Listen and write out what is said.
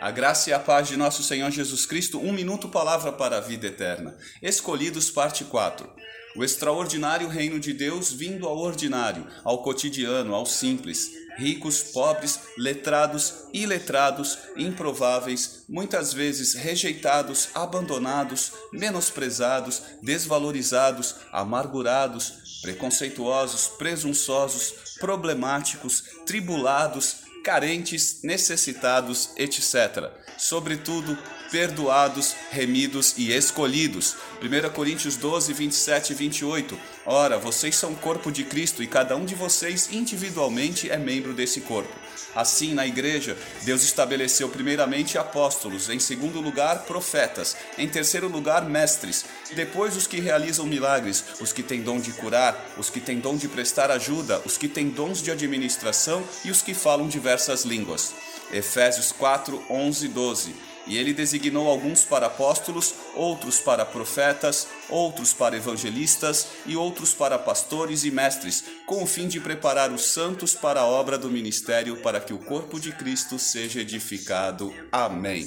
A graça e a paz de nosso Senhor Jesus Cristo, um minuto palavra para a vida eterna. Escolhidos, parte 4. O extraordinário reino de Deus vindo ao ordinário, ao cotidiano, ao simples, ricos, pobres, letrados, iletrados, improváveis, muitas vezes rejeitados, abandonados, menosprezados, desvalorizados, amargurados, preconceituosos, presunçosos, problemáticos, tribulados, carentes, necessitados, etc. Sobretudo, perdoados, remidos e escolhidos. 1 Coríntios 12, 27 e 28. Ora, vocês são corpo de Cristo e cada um de vocês individualmente é membro desse corpo. Assim, na igreja, Deus estabeleceu primeiramente apóstolos, em segundo lugar, profetas, em terceiro lugar, mestres, depois os que realizam milagres, os que têm dom de curar, os que têm dom de prestar ajuda, os que têm dons de administração e os que falam diversas línguas. Efésios 4, 11 e 12. E ele designou alguns para apóstolos, outros para profetas, outros para evangelistas e outros para pastores e mestres, com o fim de preparar os santos para a obra do ministério, para que o corpo de Cristo seja edificado. Amém.